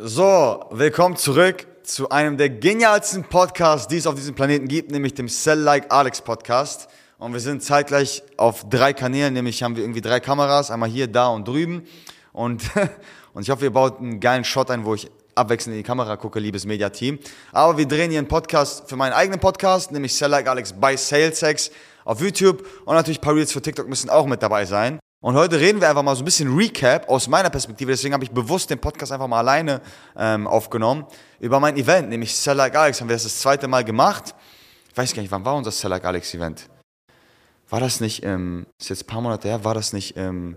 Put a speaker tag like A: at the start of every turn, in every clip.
A: So, willkommen zurück zu einem der genialsten Podcasts, die es auf diesem Planeten gibt, nämlich dem Sell Like Alex Podcast. Und wir sind zeitgleich auf drei Kanälen, nämlich haben wir irgendwie drei Kameras, einmal hier, da und drüben. Und, und ich hoffe, ihr baut einen geilen Shot ein, wo ich abwechselnd in die Kamera gucke, liebes Media-Team. Aber wir drehen hier einen Podcast für meinen eigenen Podcast, nämlich Sell Like Alex bei SalesX auf YouTube. Und natürlich ein paar Reels für TikTok müssen auch mit dabei sein. Und heute reden wir einfach mal so ein bisschen Recap aus meiner Perspektive. Deswegen habe ich bewusst den Podcast einfach mal alleine ähm, aufgenommen über mein Event, nämlich Sell Like Alex. Haben wir das das zweite Mal gemacht. Ich weiß gar nicht, wann war unser Sell Like Alex Event? War das nicht im, ist jetzt ein paar Monate her, war das nicht im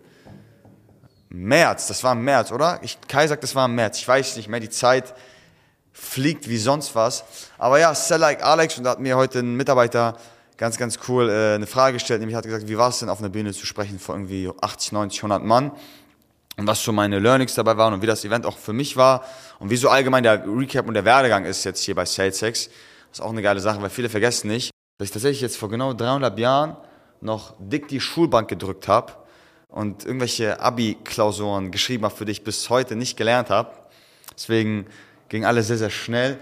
A: März? Das war im März, oder? Ich, Kai sagt, das war im März. Ich weiß nicht mehr, die Zeit fliegt wie sonst was. Aber ja, Sell Like Alex und da hat mir heute ein Mitarbeiter ganz, ganz cool äh, eine Frage gestellt. Nämlich hat gesagt, wie war es denn auf einer Bühne zu sprechen vor irgendwie 80, 90, 100 Mann? Und was so meine Learnings dabei waren und wie das Event auch für mich war und wie so allgemein der Recap und der Werdegang ist jetzt hier bei SalesX. Das ist auch eine geile Sache, weil viele vergessen nicht, dass ich tatsächlich jetzt vor genau 300 Jahren noch dick die Schulbank gedrückt habe und irgendwelche Abi-Klausuren geschrieben habe, für die ich bis heute nicht gelernt habe. Deswegen ging alles sehr, sehr schnell.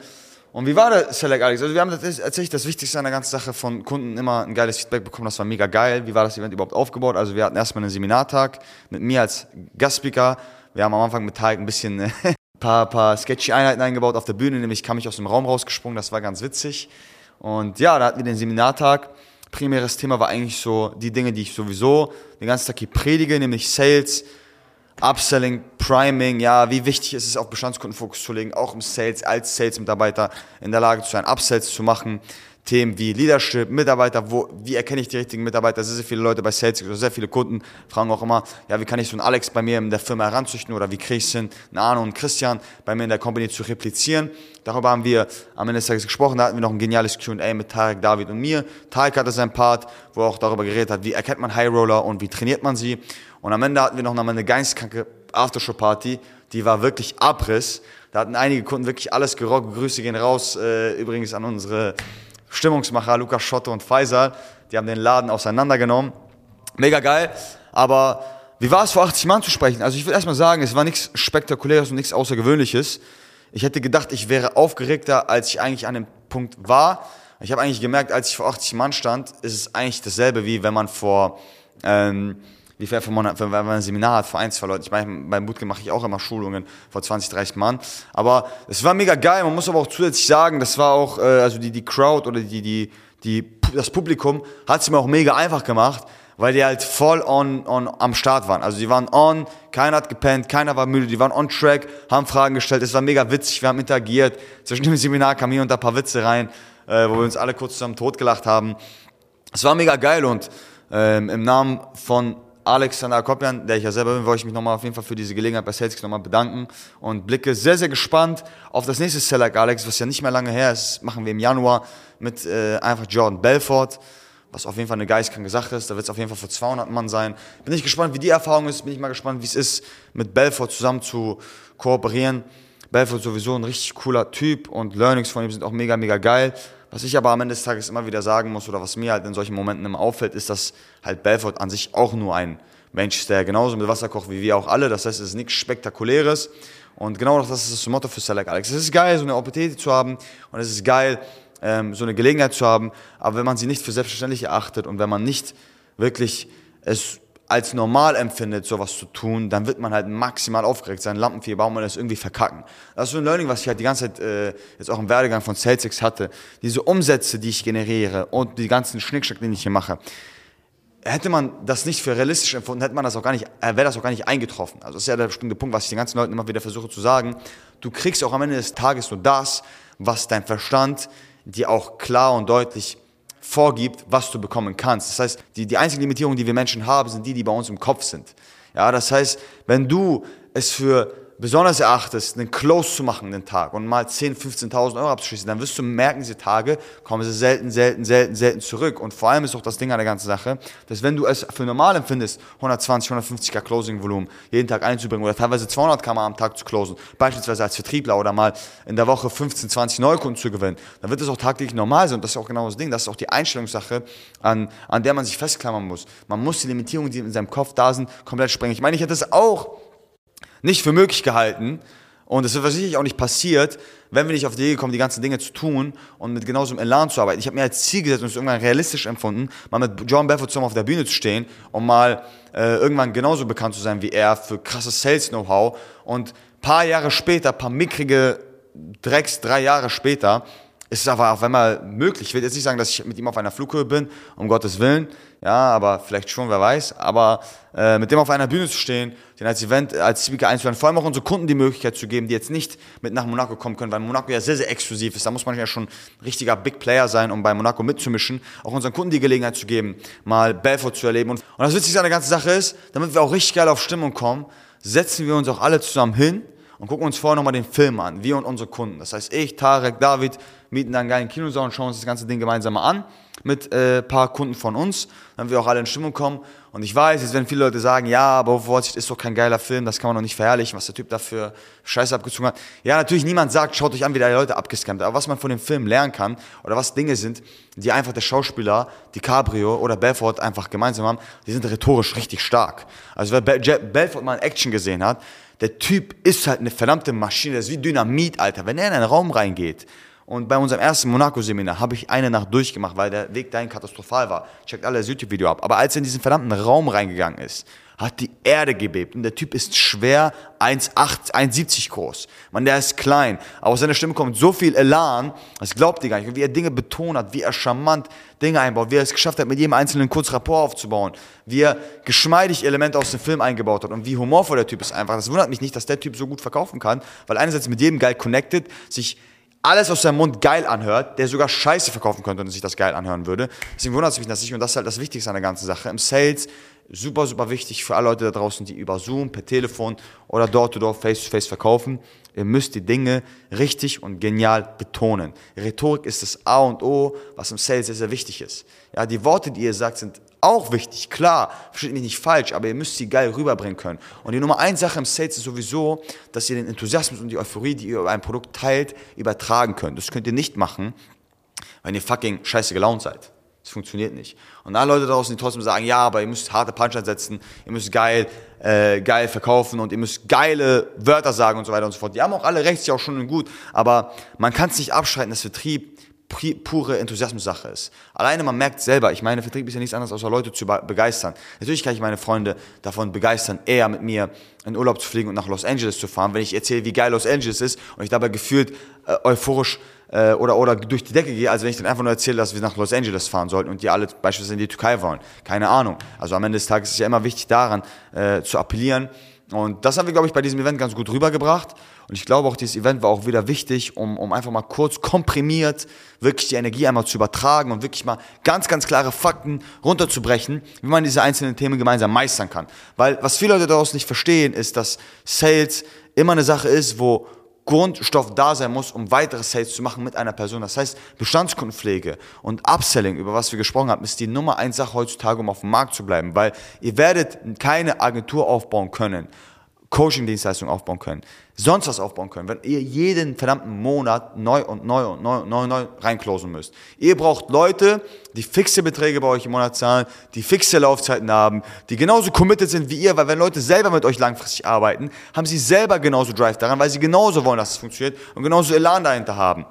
A: Und wie war der Select Alex? Also wir haben tatsächlich das Wichtigste an der ganzen Sache von Kunden immer ein geiles Feedback bekommen. Das war mega geil. Wie war das Event überhaupt aufgebaut? Also wir hatten erstmal einen Seminartag mit mir als Gastspeaker. Wir haben am Anfang mit Tarek ein bisschen ein paar, paar sketchy Einheiten eingebaut auf der Bühne. Nämlich kam ich aus dem Raum rausgesprungen. Das war ganz witzig. Und ja, da hatten wir den Seminartag. Primäres Thema war eigentlich so die Dinge, die ich sowieso den ganzen Tag hier predige, nämlich Sales, Upselling, Priming, ja, wie wichtig ist es, auf Bestandskundenfokus zu legen, auch im Sales, als Sales-Mitarbeiter in der Lage zu sein, Upsells zu machen. Themen wie Leadership, Mitarbeiter, wo, wie erkenne ich die richtigen Mitarbeiter? Sehr, sehr viele Leute bei Sales, also sehr viele Kunden fragen auch immer, ja, wie kann ich so einen Alex bei mir in der Firma heranzüchten oder wie kriege ich es hin, einen Arno und Christian bei mir in der Company zu replizieren? Darüber haben wir am Ende des Tages gesprochen, da hatten wir noch ein geniales Q&A mit Tarek, David und mir. Tarek hatte seinen Part, wo er auch darüber geredet hat, wie erkennt man High Roller und wie trainiert man sie. Und am Ende hatten wir noch eine geistkranke Aftershow-Party, die war wirklich Abriss. Da hatten einige Kunden wirklich alles gerockt. Grüße gehen raus, äh, übrigens an unsere Stimmungsmacher Lukas Schotte und Faisal. Die haben den Laden auseinandergenommen. Mega geil. Aber wie war es vor 80 Mann zu sprechen? Also ich will erstmal sagen, es war nichts Spektakuläres und nichts Außergewöhnliches. Ich hätte gedacht, ich wäre aufgeregter, als ich eigentlich an dem Punkt war. Ich habe eigentlich gemerkt, als ich vor 80 Mann stand, ist es eigentlich dasselbe, wie wenn man vor... Ähm, wie von Monaten, wenn man ein Seminar hat vor ein, zwei Leuten. Ich meine, beim Bootcamp mache ich auch immer Schulungen vor 20, 30 Mann. Aber es war mega geil. Man muss aber auch zusätzlich sagen, das war auch, äh, also die, die Crowd oder die, die, die, das Publikum hat es mir auch mega einfach gemacht, weil die halt voll on, on am Start waren. Also die waren on, keiner hat gepennt, keiner war müde, die waren on track, haben Fragen gestellt. Es war mega witzig, wir haben interagiert. Zwischen dem Seminar kamen hier und da ein paar Witze rein, äh, wo wir uns alle kurz zusammen totgelacht haben. Es war mega geil und ähm, im Namen von Alexander Akopian, der ich ja selber bin, wollte ich mich nochmal auf jeden Fall für diese Gelegenheit bei Celtics nochmal bedanken und blicke sehr, sehr gespannt auf das nächste Select Alex, was ja nicht mehr lange her ist, machen wir im Januar mit äh, einfach Jordan Belfort, was auf jeden Fall eine geistkranke Sache ist. Da wird es auf jeden Fall für 200 Mann sein. Bin ich gespannt, wie die Erfahrung ist, bin ich mal gespannt, wie es ist, mit Belfort zusammen zu kooperieren. Belfort sowieso ein richtig cooler Typ und Learnings von ihm sind auch mega, mega geil. Was ich aber am Ende des Tages immer wieder sagen muss oder was mir halt in solchen Momenten immer auffällt, ist, dass halt Belfort an sich auch nur ein Mensch ist, der genauso mit Wasser kocht wie wir auch alle. Das heißt, es ist nichts Spektakuläres. Und genau das ist das Motto für Select Alex. Es ist geil, so eine Opportunity zu haben und es ist geil, ähm, so eine Gelegenheit zu haben. Aber wenn man sie nicht für selbstverständlich erachtet und wenn man nicht wirklich es als normal empfindet, sowas zu tun, dann wird man halt maximal aufgeregt sein, Lampenfieber und man das irgendwie verkacken. Das ist so ein Learning, was ich halt die ganze Zeit äh, jetzt auch im Werdegang von SalesX hatte. Diese Umsätze, die ich generiere und die ganzen Schnickschnack, den ich hier mache. Hätte man das nicht für realistisch empfunden, hätte man das auch gar nicht, äh, wäre das auch gar nicht eingetroffen. Also das ist ja der bestimmte Punkt, was ich den ganzen Leuten immer wieder versuche zu sagen. Du kriegst auch am Ende des Tages nur das, was dein Verstand dir auch klar und deutlich vorgibt, was du bekommen kannst. Das heißt, die, die einzigen Limitierungen, die wir Menschen haben, sind die, die bei uns im Kopf sind. Ja, das heißt, wenn du es für besonders erachtest, einen Close zu machen den Tag und mal 10, 15.000 Euro abzuschließen, dann wirst du merken, diese Tage kommen sie selten, selten, selten, selten zurück. Und vor allem ist auch das Ding an der ganzen Sache, dass wenn du es für normal empfindest, 120, 150k Closing-Volumen jeden Tag einzubringen oder teilweise 200k mal am Tag zu closen, beispielsweise als Vertriebler oder mal in der Woche 15, 20 Neukunden zu gewinnen, dann wird das auch tagtäglich normal sein. Und das ist auch genau das Ding. Das ist auch die Einstellungssache, an, an der man sich festklammern muss. Man muss die Limitierungen, die in seinem Kopf da sind, komplett sprengen. Ich meine, ich hätte es auch nicht für möglich gehalten Und es wird sicherlich auch nicht passiert, wenn wir nicht auf die Idee kommen, die ganzen Dinge zu tun und mit genauso einem Elan zu arbeiten. Ich habe mir als Ziel gesetzt und es irgendwann realistisch empfunden, mal mit John Belfort zusammen auf der Bühne zu stehen und mal äh, irgendwann genauso bekannt zu sein wie er für krasses Sales-Know-how. Und paar Jahre später, paar mickrige Drecks, drei Jahre später, ist es aber auch einmal möglich. Ich will jetzt nicht sagen, dass ich mit ihm auf einer Flughöhe bin, um Gottes Willen. Ja, aber vielleicht schon, wer weiß. Aber äh, mit dem auf einer Bühne zu stehen, den als Event, als Speaker einzuladen, vor allem auch unsere Kunden die Möglichkeit zu geben, die jetzt nicht mit nach Monaco kommen können, weil Monaco ja sehr, sehr exklusiv ist. Da muss man ja schon richtiger Big Player sein, um bei Monaco mitzumischen. Auch unseren Kunden die Gelegenheit zu geben, mal Belfort zu erleben. Und, und das Witzigste an der ganzen Sache ist, damit wir auch richtig geil auf Stimmung kommen, setzen wir uns auch alle zusammen hin und gucken uns vorher nochmal den Film an, wir und unsere Kunden. Das heißt, ich, Tarek, David mieten dann einen geilen Kinosaal und schauen uns das ganze Ding gemeinsam mal an mit äh, paar Kunden von uns, damit wir auch alle in Stimmung kommen. Und ich weiß, jetzt werden viele Leute sagen, ja, aber Vorsicht ist doch kein geiler Film, das kann man doch nicht verherrlichen, was der Typ dafür Scheiße abgezogen hat. Ja, natürlich, niemand sagt, schaut euch an, wie der Leute abgescampt Aber was man von dem Film lernen kann, oder was Dinge sind, die einfach der Schauspieler, DiCaprio oder Belfort einfach gemeinsam haben, die sind rhetorisch richtig stark. Also wer Belfort mal in Action gesehen hat, der Typ ist halt eine verdammte Maschine, das ist wie Dynamit, Alter. Wenn er in einen Raum reingeht, und bei unserem ersten Monaco-Seminar habe ich eine Nacht durchgemacht, weil der Weg dahin katastrophal war. Checkt alle das YouTube-Video ab. Aber als er in diesen verdammten Raum reingegangen ist, hat die Erde gebebt. Und der Typ ist schwer 1,8, 1,70 groß. Man, der ist klein. Aber aus seiner Stimme kommt so viel Elan, das glaubt ihr gar nicht. Und wie er Dinge betont hat, wie er charmant Dinge einbaut, wie er es geschafft hat, mit jedem Einzelnen kurz Rapport aufzubauen, wie er geschmeidig Elemente aus dem Film eingebaut hat und wie humorvoll der Typ ist einfach. Das wundert mich nicht, dass der Typ so gut verkaufen kann, weil einerseits mit jedem geil connected, sich alles aus seinem Mund geil anhört, der sogar Scheiße verkaufen könnte und sich das geil anhören würde. Deswegen wundert es mich das nicht und das ist halt das Wichtigste an der ganzen Sache. Im Sales super, super wichtig für alle Leute da draußen, die über Zoom, per Telefon oder Door-to-Door, Face-to-Face verkaufen. Ihr müsst die Dinge richtig und genial betonen. Rhetorik ist das A und O, was im Sales sehr, sehr wichtig ist. Ja, die Worte, die ihr sagt, sind auch wichtig, klar, versteht mich nicht falsch, aber ihr müsst sie geil rüberbringen können. Und die Nummer eins Sache im Sales ist sowieso, dass ihr den Enthusiasmus und die Euphorie, die ihr über ein Produkt teilt, übertragen könnt. Das könnt ihr nicht machen, wenn ihr fucking scheiße gelaunt seid. Das funktioniert nicht. Und alle Leute draußen, die trotzdem sagen, ja, aber ihr müsst harte Punchlines setzen, ihr müsst geil, äh, geil verkaufen und ihr müsst geile Wörter sagen und so weiter und so fort. Die haben auch alle recht, ist auch schon gut, aber man kann es nicht abschreiten, dass Vertrieb pure Enthusiasmus-Sache ist. Alleine man merkt selber, ich meine, Vertrieb ist ja nichts anderes, außer Leute zu begeistern. Natürlich kann ich meine Freunde davon begeistern, eher mit mir in Urlaub zu fliegen und nach Los Angeles zu fahren, wenn ich erzähle, wie geil Los Angeles ist und ich dabei gefühlt äh, euphorisch äh, oder, oder durch die Decke gehe, als wenn ich dann einfach nur erzähle, dass wir nach Los Angeles fahren sollten und die alle beispielsweise in die Türkei wollen. Keine Ahnung. Also am Ende des Tages ist es ja immer wichtig daran äh, zu appellieren, und das haben wir, glaube ich, bei diesem Event ganz gut rübergebracht. Und ich glaube auch, dieses Event war auch wieder wichtig, um, um einfach mal kurz komprimiert wirklich die Energie einmal zu übertragen und wirklich mal ganz, ganz klare Fakten runterzubrechen, wie man diese einzelnen Themen gemeinsam meistern kann. Weil was viele Leute daraus nicht verstehen, ist, dass Sales immer eine Sache ist, wo Grundstoff da sein muss, um weitere Sales zu machen mit einer Person. Das heißt, Bestandskundenpflege und Upselling, über was wir gesprochen haben, ist die Nummer eins Sache heutzutage, um auf dem Markt zu bleiben, weil ihr werdet keine Agentur aufbauen können Coaching-Dienstleistungen aufbauen können, sonst was aufbauen können, wenn ihr jeden verdammten Monat neu und neu und neu und neu, neu reinklosen müsst. Ihr braucht Leute, die fixe Beträge bei euch im Monat zahlen, die fixe Laufzeiten haben, die genauso committed sind wie ihr, weil wenn Leute selber mit euch langfristig arbeiten, haben sie selber genauso Drive daran, weil sie genauso wollen, dass es funktioniert und genauso Elan dahinter haben.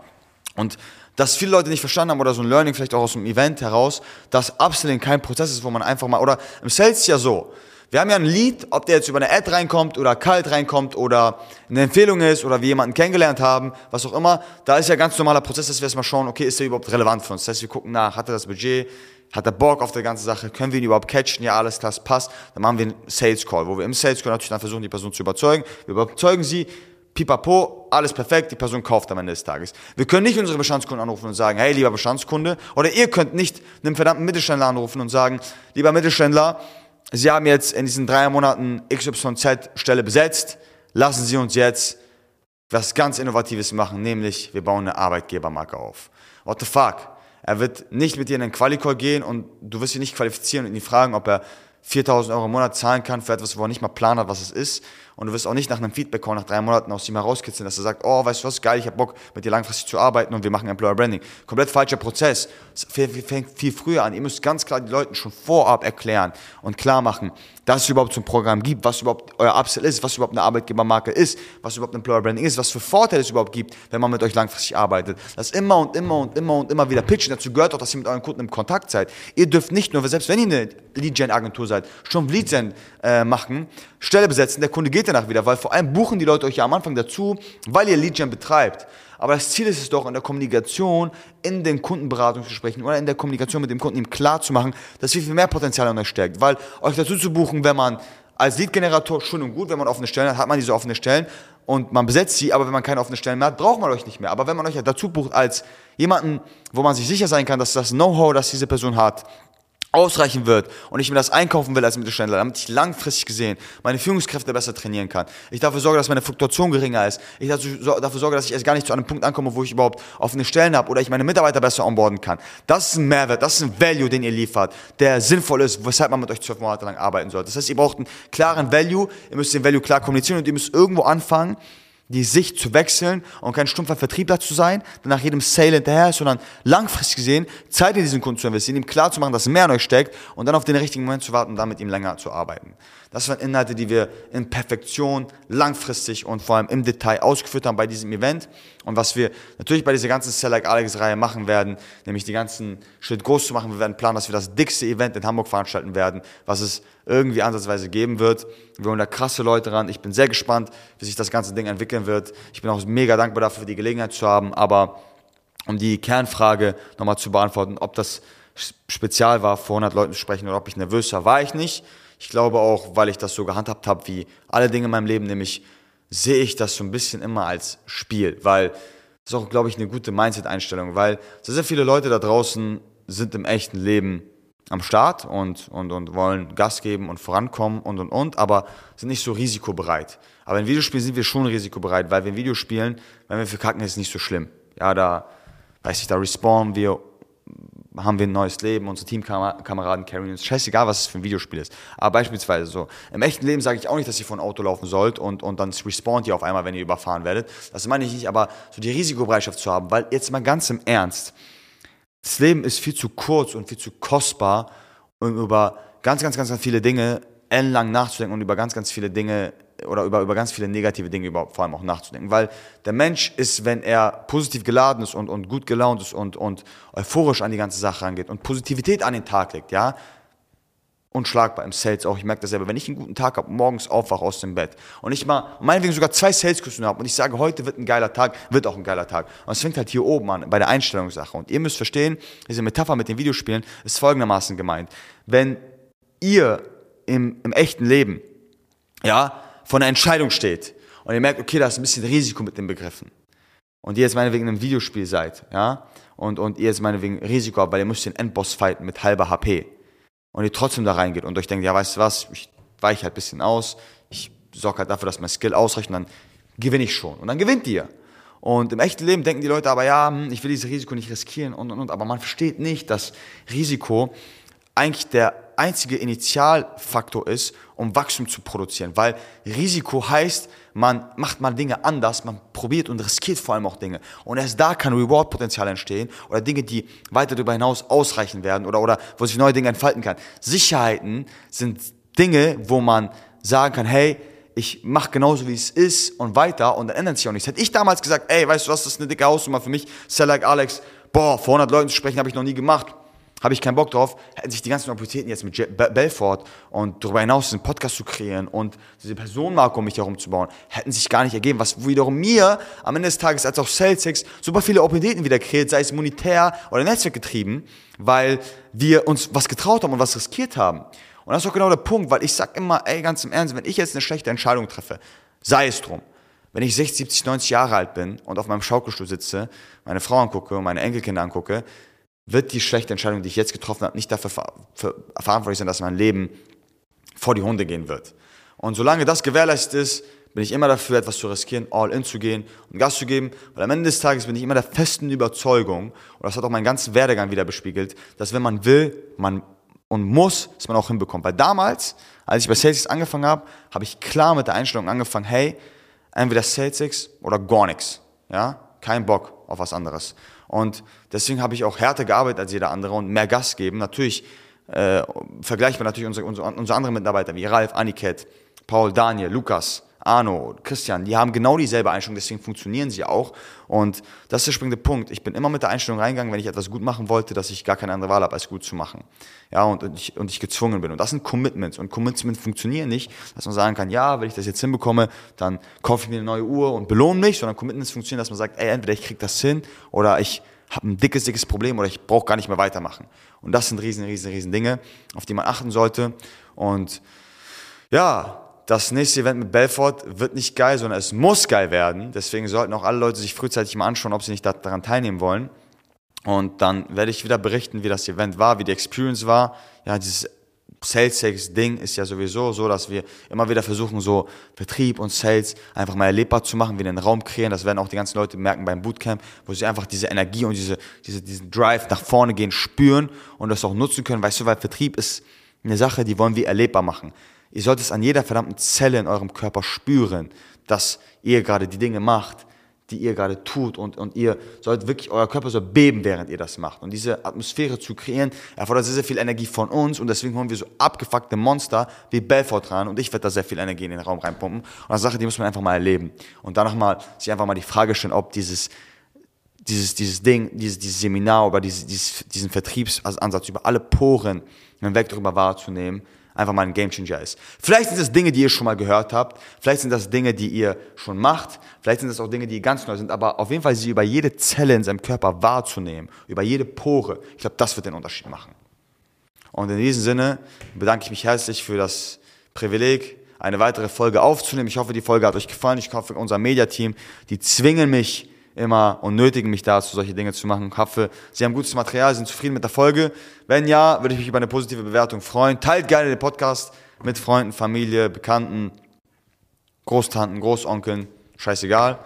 A: Und dass viele Leute nicht verstanden haben oder so ein Learning vielleicht auch aus dem Event heraus, dass Upselling kein Prozess ist, wo man einfach mal, oder im Sales ja so, wir haben ja ein Lied, ob der jetzt über eine Ad reinkommt oder kalt reinkommt oder eine Empfehlung ist oder wir jemanden kennengelernt haben, was auch immer. Da ist ja ganz normaler Prozess, dass wir erstmal schauen, okay, ist der überhaupt relevant für uns? Das heißt, wir gucken nach, hat er das Budget, hat er Bock auf die ganze Sache, können wir ihn überhaupt catchen? Ja, alles klar, passt. Dann machen wir einen Sales Call, wo wir im Sales Call natürlich dann versuchen, die Person zu überzeugen. Wir überzeugen sie, pipapo, alles perfekt, die Person kauft am Ende des Tages. Wir können nicht unsere Bestandskunden anrufen und sagen, hey, lieber Bestandskunde, oder ihr könnt nicht einen verdammten Mittelständler anrufen und sagen, lieber Mittelständler, Sie haben jetzt in diesen drei Monaten XYZ-Stelle besetzt. Lassen Sie uns jetzt was ganz Innovatives machen, nämlich wir bauen eine Arbeitgebermarke auf. What the fuck? Er wird nicht mit dir in einen Qualicall gehen und du wirst ihn nicht qualifizieren und ihn fragen, ob er 4000 Euro im Monat zahlen kann für etwas, wo er nicht mal Plan hat, was es ist. Und du wirst auch nicht nach einem Feedback Call nach drei Monaten aus ihm herauskitzeln, dass er sagt, oh, weißt du was, geil, ich habe Bock, mit dir langfristig zu arbeiten und wir machen Employer Branding. Komplett falscher Prozess. Es fängt viel früher an. Ihr müsst ganz klar die Leuten schon vorab erklären und klar machen, dass es überhaupt so ein Programm gibt, was überhaupt euer Upsell ist, was überhaupt eine Arbeitgebermarke ist, was überhaupt Employer Branding ist, was für Vorteile es überhaupt gibt, wenn man mit euch langfristig arbeitet. Das immer und immer und immer und immer wieder pitchen. Dazu gehört auch, dass ihr mit euren Kunden im Kontakt seid. Ihr dürft nicht nur, selbst wenn ihr eine Lead-Gen-Agentur seid, schon Lead-Gen äh, machen, Stelle besetzen, der Kunde geht danach wieder, weil vor allem buchen die Leute euch ja am Anfang dazu, weil ihr Lead-Gen betreibt. Aber das Ziel ist es doch, in der Kommunikation, in den Kundenberatungsgesprächen oder in der Kommunikation mit dem Kunden ihm klar zu machen, dass viel, viel mehr Potenzial an euch steckt. Weil euch dazu zu buchen, wenn man als Lead-Generator schon und gut, wenn man offene Stellen hat, hat man diese offene Stellen und man besetzt sie, aber wenn man keine offene Stellen mehr hat, braucht man euch nicht mehr. Aber wenn man euch dazu bucht als jemanden, wo man sich sicher sein kann, dass das Know-how, das diese Person hat, ausreichen wird und ich mir das einkaufen will als Mittelständler, damit ich langfristig gesehen meine Führungskräfte besser trainieren kann. Ich dafür sorge, dass meine Fluktuation geringer ist. Ich dafür sorge, dass ich erst gar nicht zu einem Punkt ankomme, wo ich überhaupt offene Stellen habe oder ich meine Mitarbeiter besser onboarden kann. Das ist ein Mehrwert, das ist ein Value, den ihr liefert, der sinnvoll ist, weshalb man mit euch zwölf Monate lang arbeiten sollte. Das heißt, ihr braucht einen klaren Value, ihr müsst den Value klar kommunizieren und ihr müsst irgendwo anfangen, die Sicht zu wechseln und kein stumpfer Vertriebler zu sein, der nach jedem Sale hinterher ist, sondern langfristig gesehen Zeit in diesen Kunden zu investieren, ihm klar zu machen, dass mehr an euch steckt und dann auf den richtigen Moment zu warten und dann ihm länger zu arbeiten. Das waren Inhalte, die wir in Perfektion, langfristig und vor allem im Detail ausgeführt haben bei diesem Event und was wir natürlich bei dieser ganzen Sell Like Alex Reihe machen werden, nämlich die ganzen Schritt groß zu machen. Wir werden planen, dass wir das dickste Event in Hamburg veranstalten werden, was es irgendwie ansatzweise geben wird. Wir holen da krasse Leute ran. Ich bin sehr gespannt, wie sich das ganze Ding entwickeln wird. Ich bin auch mega dankbar dafür, die Gelegenheit zu haben. Aber um die Kernfrage nochmal zu beantworten, ob das spezial war, vor 100 Leuten zu sprechen oder ob ich nervös war, war ich nicht. Ich glaube auch, weil ich das so gehandhabt habe wie alle Dinge in meinem Leben, nämlich sehe ich das so ein bisschen immer als Spiel, weil das ist auch, glaube ich, eine gute Mindset-Einstellung, weil sehr, sehr viele Leute da draußen sind im echten Leben am Start und, und, und wollen Gas geben und vorankommen und und und, aber sind nicht so risikobereit. Aber in Videospielen sind wir schon risikobereit, weil wir in Videospielen, wenn wir verkacken, ist es nicht so schlimm. Ja, da, weiß ich, da respawnen wir, haben wir ein neues Leben, unsere Teamkameraden carryen uns, scheißegal, was es für ein Videospiel ist. Aber beispielsweise so, im echten Leben sage ich auch nicht, dass ihr vor ein Auto laufen sollt und, und dann respawnt ihr auf einmal, wenn ihr überfahren werdet. Das meine ich nicht, aber so die Risikobereitschaft zu haben, weil jetzt mal ganz im Ernst, das Leben ist viel zu kurz und viel zu kostbar, um über ganz, ganz, ganz, ganz viele Dinge ellenlang nachzudenken und über ganz, ganz viele Dinge oder über, über ganz viele negative Dinge überhaupt vor allem auch nachzudenken. Weil der Mensch ist, wenn er positiv geladen ist und, und gut gelaunt ist und, und euphorisch an die ganze Sache rangeht und Positivität an den Tag legt, ja, unschlagbar im Sales auch. Ich merke das selber. Wenn ich einen guten Tag habe, morgens aufwache aus dem Bett und ich mal meinetwegen sogar zwei Saleskurse habe und ich sage, heute wird ein geiler Tag, wird auch ein geiler Tag. Und es fängt halt hier oben an, bei der Einstellungssache. Und ihr müsst verstehen, diese Metapher mit den Videospielen ist folgendermaßen gemeint. Wenn ihr im, im echten Leben, ja, vor einer Entscheidung steht und ihr merkt, okay, da ist ein bisschen Risiko mit den Begriffen und ihr jetzt meinetwegen in einem Videospiel seid, ja, und, und ihr jetzt meinetwegen Risiko habt, weil ihr müsst den Endboss fighten mit halber HP, und ihr trotzdem da reingeht und euch denkt, ja, weißt du was, ich weiche halt ein bisschen aus, ich sorge halt dafür, dass mein Skill ausreicht und dann gewinne ich schon. Und dann gewinnt ihr. Und im echten Leben denken die Leute aber, ja, hm, ich will dieses Risiko nicht riskieren und, und, und. Aber man versteht nicht, dass Risiko eigentlich der einzige Initialfaktor ist, um Wachstum zu produzieren. Weil Risiko heißt, man macht mal Dinge anders, man probiert und riskiert vor allem auch Dinge. Und erst da kann Reward-Potenzial entstehen oder Dinge, die weiter darüber hinaus ausreichen werden oder, oder wo sich neue Dinge entfalten kann. Sicherheiten sind Dinge, wo man sagen kann, hey, ich mache genauso wie es ist und weiter und dann ändert sich auch nichts. Hätte ich damals gesagt, ey, weißt du was, das ist eine dicke Hausnummer für mich, Sell like Alex, boah, vor 100 Leuten zu sprechen habe ich noch nie gemacht habe ich keinen Bock drauf, hätten sich die ganzen Opportunitäten jetzt mit Belfort und darüber hinaus diesen Podcast zu kreieren und diese Personenmarke um mich herum zu bauen, hätten sich gar nicht ergeben, was wiederum mir am Ende des Tages als auch Celtics super viele Opportunitäten wieder kreiert, sei es monetär oder netzwerkgetrieben, weil wir uns was getraut haben und was riskiert haben. Und das ist auch genau der Punkt, weil ich sag immer, ey, ganz im Ernst, wenn ich jetzt eine schlechte Entscheidung treffe, sei es drum, wenn ich 60, 70, 90 Jahre alt bin und auf meinem Schaukelstuhl sitze, meine Frau angucke und meine Enkelkinder angucke, wird die schlechte Entscheidung, die ich jetzt getroffen habe, nicht dafür verantwortlich sein, dass mein Leben vor die Hunde gehen wird. Und solange das gewährleistet ist, bin ich immer dafür, etwas zu riskieren, all in zu gehen und Gas zu geben, weil am Ende des Tages bin ich immer der festen Überzeugung, und das hat auch meinen ganzen Werdegang wieder bespiegelt, dass wenn man will, man und muss, dass man auch hinbekommt. Weil damals, als ich bei Sales angefangen habe, habe ich klar mit der Einstellung angefangen, hey, entweder Sales oder gar nichts. Ja, kein Bock auf was anderes. Und deswegen habe ich auch härter gearbeitet als jeder andere und mehr Gas geben. Natürlich äh, vergleichbar natürlich unsere, unsere, unsere anderen Mitarbeiter wie Ralf, Aniket, Paul, Daniel, Lukas, Arno, Christian, die haben genau dieselbe Einstellung, deswegen funktionieren sie auch. Und das ist der springende Punkt. Ich bin immer mit der Einstellung reingegangen, wenn ich etwas gut machen wollte, dass ich gar keine andere Wahl habe, als gut zu machen. Ja, und, und, ich, und ich gezwungen bin. Und das sind Commitments. Und Commitments funktionieren nicht, dass man sagen kann, ja, wenn ich das jetzt hinbekomme, dann kaufe ich mir eine neue Uhr und belohne mich, sondern Commitments funktionieren, dass man sagt, ey, entweder ich kriege das hin oder ich habe ein dickes, dickes Problem oder ich brauche gar nicht mehr weitermachen. Und das sind riesen, riesen, riesen Dinge, auf die man achten sollte. Und ja, das nächste Event mit Belfort wird nicht geil, sondern es muss geil werden. Deswegen sollten auch alle Leute sich frühzeitig mal anschauen, ob sie nicht daran teilnehmen wollen. Und dann werde ich wieder berichten, wie das Event war, wie die Experience war. Ja, dieses Sales-Ding ist ja sowieso so, dass wir immer wieder versuchen, so Vertrieb und Sales einfach mal erlebbar zu machen, wie einen Raum kreieren. Das werden auch die ganzen Leute merken beim Bootcamp, wo sie einfach diese Energie und diese, diese, diesen Drive nach vorne gehen spüren und das auch nutzen können. Weißt du, weil Vertrieb ist eine Sache, die wollen wir erlebbar machen. Ihr sollt es an jeder verdammten Zelle in eurem Körper spüren, dass ihr gerade die Dinge macht, die ihr gerade tut und, und ihr sollt wirklich, euer Körper soll beben, während ihr das macht. Und diese Atmosphäre zu kreieren, erfordert sehr, sehr viel Energie von uns und deswegen holen wir so abgefuckte Monster wie Belfort dran und ich werde da sehr viel Energie in den Raum reinpumpen. Und eine Sache, die muss man einfach mal erleben. Und dann nochmal, sich einfach mal die Frage stellen, ob dieses, dieses, dieses Ding, dieses, dieses Seminar oder dieses, dieses, diesen Vertriebsansatz über alle Poren hinweg darüber wahrzunehmen, einfach mal ein Gamechanger ist. Vielleicht sind das Dinge, die ihr schon mal gehört habt, vielleicht sind das Dinge, die ihr schon macht, vielleicht sind das auch Dinge, die ganz neu sind, aber auf jeden Fall sie über jede Zelle in seinem Körper wahrzunehmen, über jede Pore, ich glaube, das wird den Unterschied machen. Und in diesem Sinne bedanke ich mich herzlich für das Privileg, eine weitere Folge aufzunehmen. Ich hoffe, die Folge hat euch gefallen. Ich hoffe, unser Mediateam, die zwingen mich, immer und nötigen mich dazu, solche Dinge zu machen. Ich hoffe, Sie haben gutes Material, sind zufrieden mit der Folge. Wenn ja, würde ich mich über eine positive Bewertung freuen. Teilt gerne den Podcast mit Freunden, Familie, Bekannten, Großtanten, Großonkeln, scheißegal.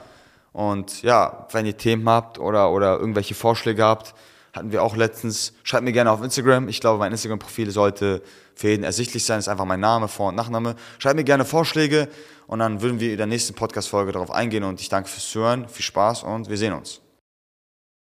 A: Und ja, wenn ihr Themen habt oder, oder irgendwelche Vorschläge habt, hatten wir auch letztens. Schreibt mir gerne auf Instagram. Ich glaube, mein Instagram-Profil sollte für jeden ersichtlich sein. Ist einfach mein Name, Vor- und Nachname. Schreibt mir gerne Vorschläge und dann würden wir in der nächsten Podcast-Folge darauf eingehen. Und ich danke fürs Zuhören. Viel Spaß und wir sehen uns.